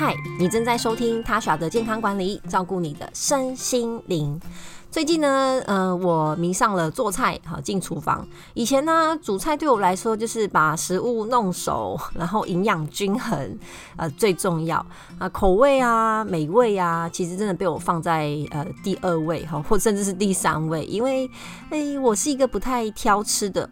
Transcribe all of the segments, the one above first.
嗨，你正在收听 Tasha 的健康管理，照顾你的身心灵。最近呢，呃，我迷上了做菜，好进厨房。以前呢，煮菜对我来说就是把食物弄熟，然后营养均衡，呃，最重要啊，口味啊，美味啊，其实真的被我放在呃第二位哈，或甚至是第三位，因为哎，我是一个不太挑吃的。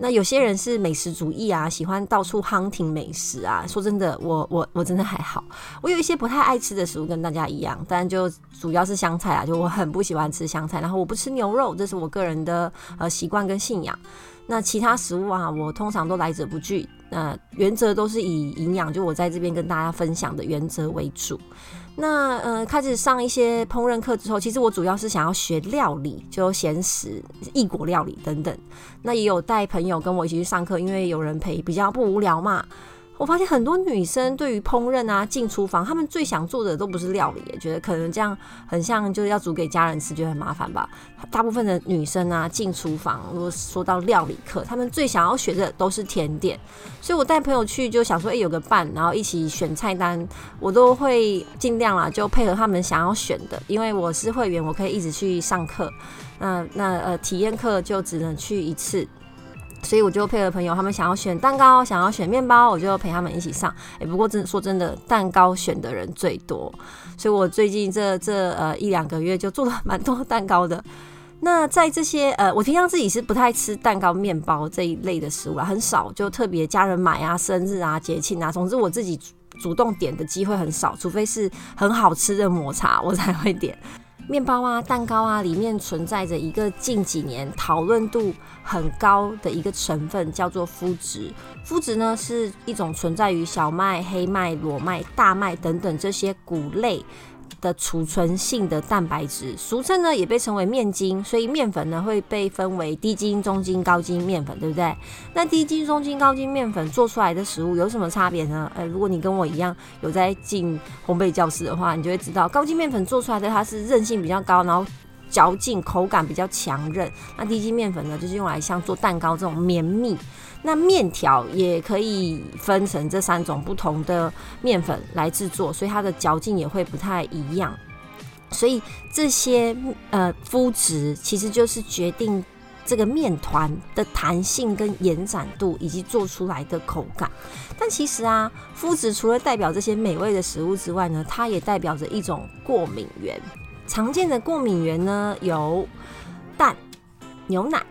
那有些人是美食主义啊，喜欢到处 hunting 美食啊。说真的，我我我真的还好。我有一些不太爱吃的食物，跟大家一样，但就主要是香菜啊，就我很不喜欢吃香菜。然后我不吃牛肉，这是我个人的呃习惯跟信仰。那其他食物啊，我通常都来者不拒。那原则都是以营养，就我在这边跟大家分享的原则为主。那呃，开始上一些烹饪课之后，其实我主要是想要学料理，就咸食、异国料理等等。那也有带朋友跟我一起去上课，因为有人陪，比较不无聊嘛。我发现很多女生对于烹饪啊，进厨房，她们最想做的都不是料理，觉得可能这样很像就是要煮给家人吃，觉得很麻烦吧。大部分的女生啊，进厨房，如果说到料理课，她们最想要学的都是甜点。所以我带朋友去，就想说，哎、有个伴，然后一起选菜单，我都会尽量啦，就配合他们想要选的。因为我是会员，我可以一直去上课。那那呃，体验课就只能去一次。所以我就配合朋友，他们想要选蛋糕，想要选面包，我就陪他们一起上。哎、不过真说真的，蛋糕选的人最多，所以我最近这这呃一两个月就做了蛮多蛋糕的。那在这些呃，我平常自己是不太吃蛋糕、面包这一类的食物啦，很少，就特别家人买啊、生日啊、节庆啊，总之我自己主动点的机会很少，除非是很好吃的抹茶，我才会点。面包啊，蛋糕啊，里面存在着一个近几年讨论度很高的一个成分，叫做麸质。麸质呢，是一种存在于小麦、黑麦、裸麦、大麦等等这些谷类。的储存性的蛋白质，俗称呢也被称为面筋，所以面粉呢会被分为低筋、中筋、高筋面粉，对不对？那低筋、中筋、高筋面粉做出来的食物有什么差别呢？呃，如果你跟我一样有在进烘焙教室的话，你就会知道，高筋面粉做出来的它是韧性比较高，然后嚼劲、口感比较强韧。那低筋面粉呢，就是用来像做蛋糕这种绵密。那面条也可以分成这三种不同的面粉来制作，所以它的嚼劲也会不太一样。所以这些呃麸质其实就是决定这个面团的弹性跟延展度，以及做出来的口感。但其实啊，麸质除了代表这些美味的食物之外呢，它也代表着一种过敏源。常见的过敏源呢有蛋、牛奶、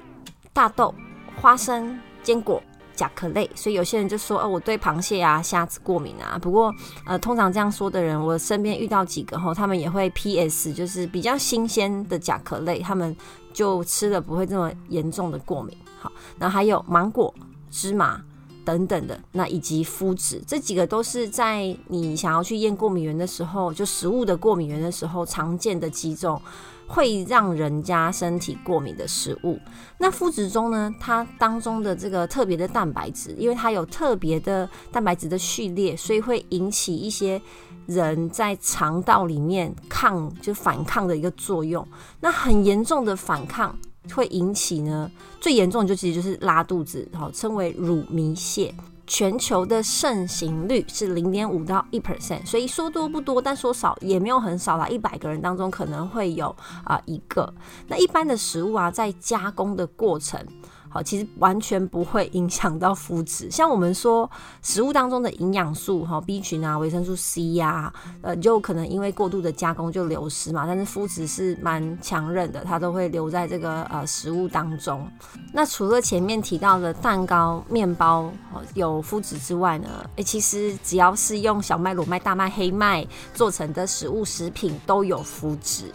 大豆、花生。坚果、甲壳类，所以有些人就说：“哦，我对螃蟹啊、虾子过敏啊。”不过，呃，通常这样说的人，我身边遇到几个后，他们也会 PS，就是比较新鲜的甲壳类，他们就吃了不会这么严重的过敏。好，那还有芒果、芝麻等等的，那以及麸质，这几个都是在你想要去验过敏源的时候，就食物的过敏源的时候常见的几种。会让人家身体过敏的食物，那麸质中呢，它当中的这个特别的蛋白质，因为它有特别的蛋白质的序列，所以会引起一些人在肠道里面抗就反抗的一个作用。那很严重的反抗会引起呢，最严重的就其实就是拉肚子，好，称为乳糜泻。全球的盛行率是零点五到一 percent，所以说多不多，但说少也没有很少啦。一百个人当中可能会有啊、一个。那一般的食物啊，在加工的过程。其实完全不会影响到麸质。像我们说食物当中的营养素，哈，B 群啊，维生素 C 呀、啊，呃，就可能因为过度的加工就流失嘛。但是麸质是蛮强韧的，它都会留在这个呃食物当中。那除了前面提到的蛋糕、面包有麸质之外呢，诶，其实只要是用小麦、裸麦、大麦、黑麦做成的食物食品都有麸质。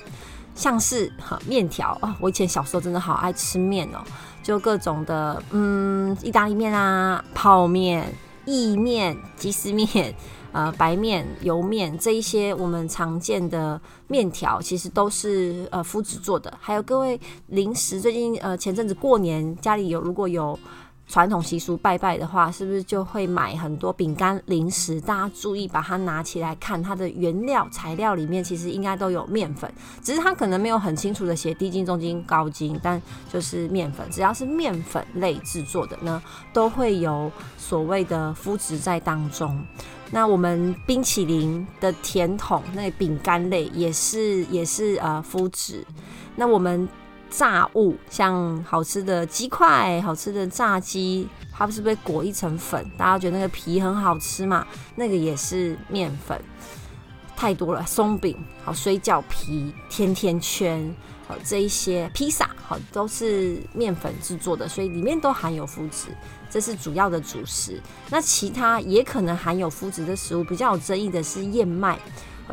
像是哈面条啊，我以前小时候真的好爱吃面哦。就各种的，嗯，意大利面啊，泡面、意面、鸡丝面，呃，白面、油面这一些我们常见的面条，其实都是呃麸质做的。还有各位零食，最近呃前阵子过年家里有如果有。传统习俗拜拜的话，是不是就会买很多饼干零食？大家注意把它拿起来看，它的原料材料里面其实应该都有面粉，只是它可能没有很清楚的写低筋、中筋、高筋，但就是面粉，只要是面粉类制作的呢，都会有所谓的麸质在当中。那我们冰淇淋的甜筒，那饼干类也是也是呃麸质。那我们炸物，像好吃的鸡块、好吃的炸鸡，它不是被裹一层粉？大家觉得那个皮很好吃嘛？那个也是面粉。太多了，松饼、好水饺皮、甜甜圈，好这一些披萨，好都是面粉制作的，所以里面都含有麸质，这是主要的主食。那其他也可能含有麸质的食物，比较有争议的是燕麦。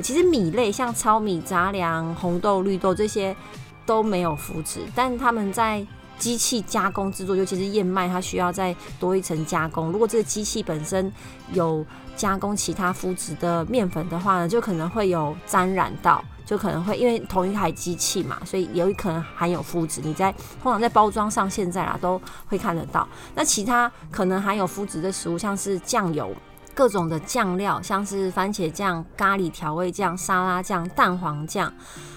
其实米类像糙米、杂粮、红豆、绿豆这些都没有麸质，但他们在机器加工制作，尤其是燕麦，它需要再多一层加工。如果这个机器本身有加工其他麸质的面粉的话呢，就可能会有沾染到，就可能会因为同一台机器嘛，所以有可能含有麸质。你在通常在包装上现在啊都会看得到。那其他可能含有麸质的食物，像是酱油、各种的酱料，像是番茄酱、咖喱调味酱、沙拉酱、蛋黄酱，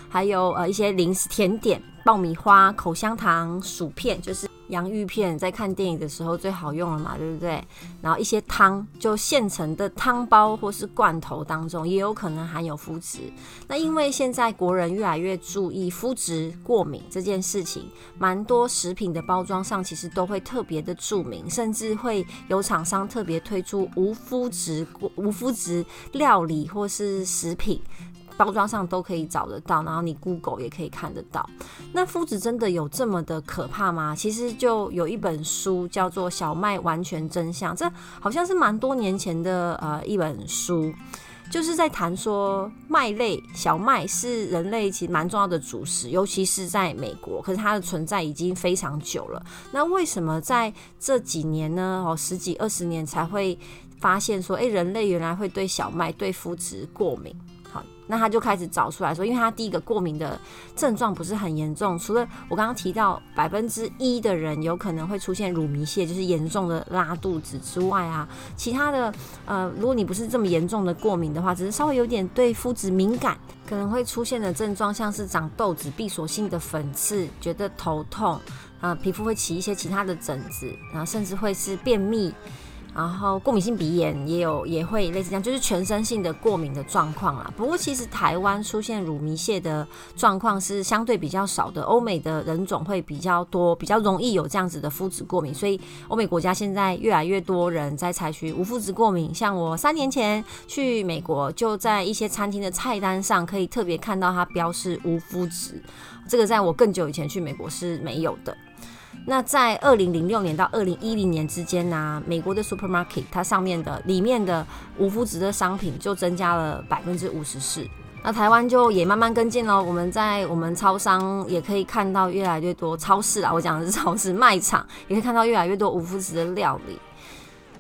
还有呃一些零食甜点。爆米花、口香糖、薯片，就是洋芋片，在看电影的时候最好用了嘛，对不对？然后一些汤，就现成的汤包或是罐头当中，也有可能含有麸质。那因为现在国人越来越注意麸质过敏这件事情，蛮多食品的包装上其实都会特别的注明，甚至会有厂商特别推出无麸质、无麸质料理或是食品。包装上都可以找得到，然后你 Google 也可以看得到。那麸质真的有这么的可怕吗？其实就有一本书叫做《小麦完全真相》，这好像是蛮多年前的呃一本书，就是在谈说麦类小麦是人类其实蛮重要的主食，尤其是在美国，可是它的存在已经非常久了。那为什么在这几年呢？哦，十几二十年才会发现说，诶，人类原来会对小麦对麸质过敏。好那他就开始找出来说，因为他第一个过敏的症状不是很严重，除了我刚刚提到百分之一的人有可能会出现乳糜泻，就是严重的拉肚子之外啊，其他的呃，如果你不是这么严重的过敏的话，只是稍微有点对肤质敏感，可能会出现的症状像是长痘子、闭锁性的粉刺、觉得头痛啊、呃，皮肤会起一些其他的疹子，然后甚至会是便秘。然后过敏性鼻炎也有，也会类似这样，就是全身性的过敏的状况啦。不过其实台湾出现乳糜泻的状况是相对比较少的，欧美的人种会比较多，比较容易有这样子的麸质过敏。所以欧美国家现在越来越多人在采取无麸质过敏。像我三年前去美国，就在一些餐厅的菜单上可以特别看到它标示无麸质，这个在我更久以前去美国是没有的。那在二零零六年到二零一零年之间呢、美国的 supermarket 它上面的里面的无麸质的商品就增加了百分之五十四。那台湾就也慢慢跟进了，我们在我们超商也可以看到越来越多超市啊，我讲的是超市卖场，也可以看到越来越多无麸质的料理。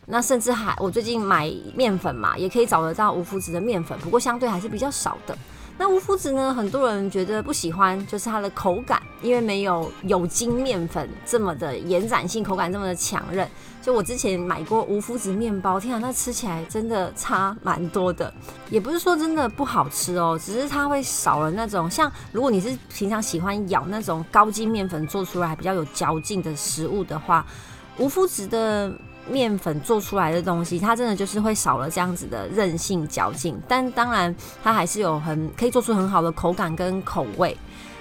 那甚至还我最近买面粉嘛，也可以找得到无麸质的面粉，不过相对还是比较少的。那无麸质呢？很多人觉得不喜欢，就是它的口感，因为没有有筋面粉这么的延展性，口感这么的强韧。就我之前买过无麸质面包，天啊，那吃起来真的差蛮多的。也不是说真的不好吃哦，只是它会少了那种像，如果你是平常喜欢咬那种高筋面粉做出来比较有嚼劲的食物的话，无麸质的。面粉做出来的东西，它真的就是会少了这样子的韧性嚼劲，但当然它还是有很可以做出很好的口感跟口味。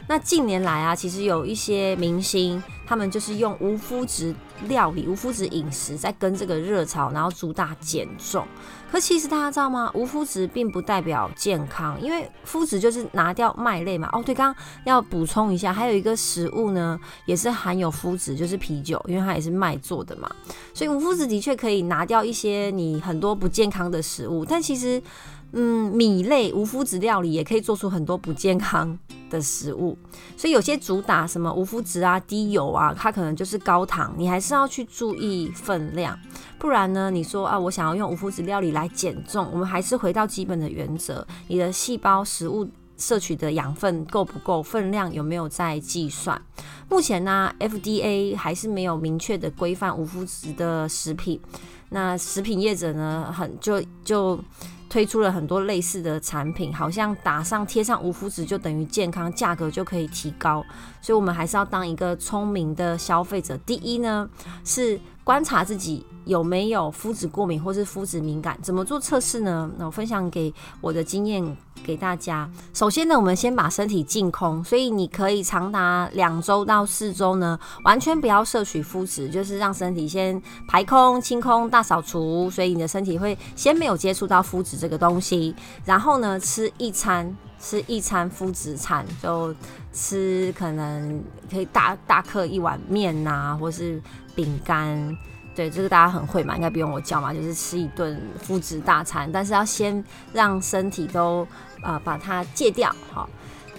那近年来啊，其实有一些明星，他们就是用无麸质料理、无麸质饮食在跟这个热潮，然后主打减重。可其实大家知道吗？无麸质并不代表健康，因为麸质就是拿掉麦类嘛。哦，对，刚刚要补充一下，还有一个食物呢，也是含有麸质，就是啤酒，因为它也是麦做的嘛。所以无麸质的确可以拿掉一些你很多不健康的食物，但其实。嗯，米类无麸质料理也可以做出很多不健康的食物，所以有些主打什么无麸质啊、低油啊，啊它可能就是高糖，你还是要去注意分量，不然呢，你说啊，我想要用无麸质料理来减重，我们还是回到基本的原则，你的细胞食物摄取的养分够不够，分量有没有在计算？目前呢，FDA 还是没有明确的规范无麸质的食品，那食品业者呢，很就就。推出了很多类似的产品，好像打上贴上无麸质就等于健康，价格就可以提高，所以我们还是要当一个聪明的消费者。第一呢，是观察自己有没有肤质过敏或是肤质敏感，怎么做测试呢？那我分享给我的经验给大家。首先呢，我们先把身体净空，所以你可以长达两周到四周呢，完全不要摄取肤质，就是让身体先排空、清空、大扫除，所以你的身体会先没有接触到肤质这个东西，然后呢，吃一餐。吃一餐肤质餐，就吃可能可以大大克一碗面呐、啊，或是饼干。对，这个大家很会嘛，应该不用我教嘛，就是吃一顿肤质大餐。但是要先让身体都、呃、把它戒掉，好。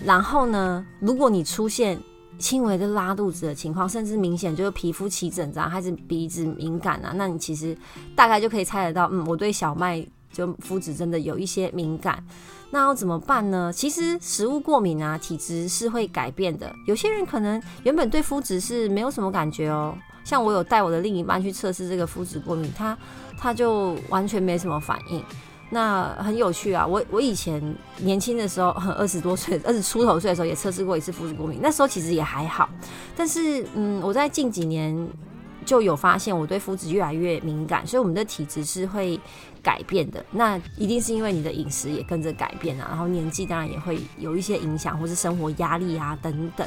然后呢，如果你出现轻微的拉肚子的情况，甚至明显就是皮肤起疹子啊，还是鼻子敏感啊，那你其实大概就可以猜得到，嗯，我对小麦就肤质真的有一些敏感。那要怎么办呢？其实食物过敏啊，体质是会改变的。有些人可能原本对肤质是没有什么感觉哦，像我有带我的另一半去测试这个肤质过敏，他他就完全没什么反应。那很有趣啊，我我以前年轻的时候，二十多岁、二十出头岁的时候也测试过一次肤质过敏，那时候其实也还好。但是嗯，我在近几年。就有发现我对肤质越来越敏感，所以我们的体质是会改变的。那一定是因为你的饮食也跟着改变啊，然后年纪当然也会有一些影响，或是生活压力啊等等。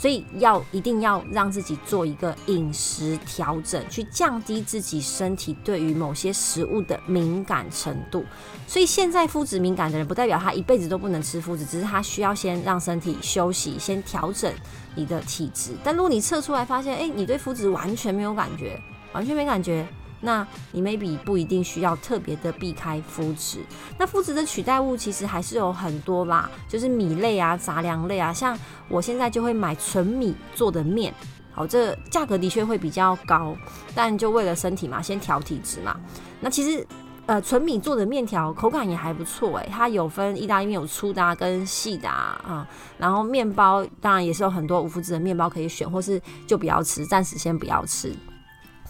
所以要一定要让自己做一个饮食调整，去降低自己身体对于某些食物的敏感程度。所以现在肤质敏感的人，不代表他一辈子都不能吃肤质，只是他需要先让身体休息，先调整你的体质。但如果你测出来发现，诶，你对肤质完全没有感觉，完全没感觉。那你 maybe 不一定需要特别的避开麸质。那麸质的取代物其实还是有很多啦，就是米类啊、杂粮类啊。像我现在就会买纯米做的面，好，这价格的确会比较高，但就为了身体嘛，先调体质嘛。那其实呃，纯米做的面条口感也还不错诶，它有分意大利面有粗的跟细的啊，然后面包当然也是有很多无麸质的面包可以选，或是就不要吃，暂时先不要吃。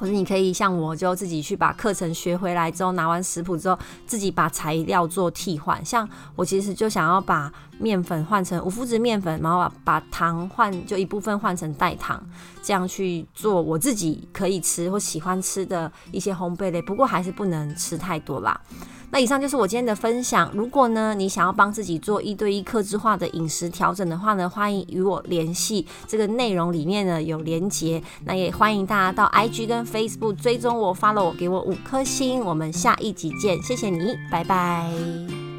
或者你可以像我，就自己去把课程学回来之后，拿完食谱之后，自己把材料做替换。像我其实就想要把面粉换成无麸质面粉，然后把把糖换就一部分换成代糖，这样去做我自己可以吃或喜欢吃的一些烘焙类。不过还是不能吃太多啦。那以上就是我今天的分享。如果呢，你想要帮自己做一对一克制化的饮食调整的话呢，欢迎与我联系。这个内容里面呢有连结，那也欢迎大家到 IG 跟 Facebook 追踪我，follow 我，给我五颗星。我们下一集见，谢谢你，拜拜。